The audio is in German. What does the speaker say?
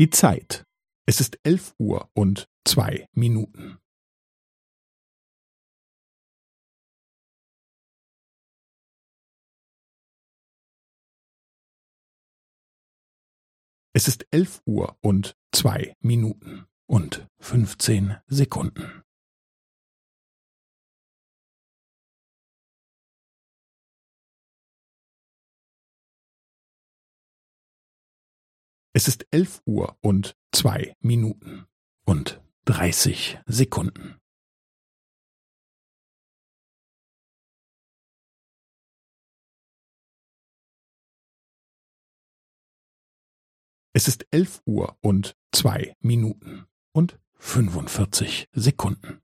Die Zeit. Es ist elf Uhr und zwei Minuten. Es ist elf Uhr und zwei Minuten und fünfzehn Sekunden. Es ist elf Uhr und zwei Minuten und dreißig Sekunden. Es ist elf Uhr und zwei Minuten und fünfundvierzig Sekunden.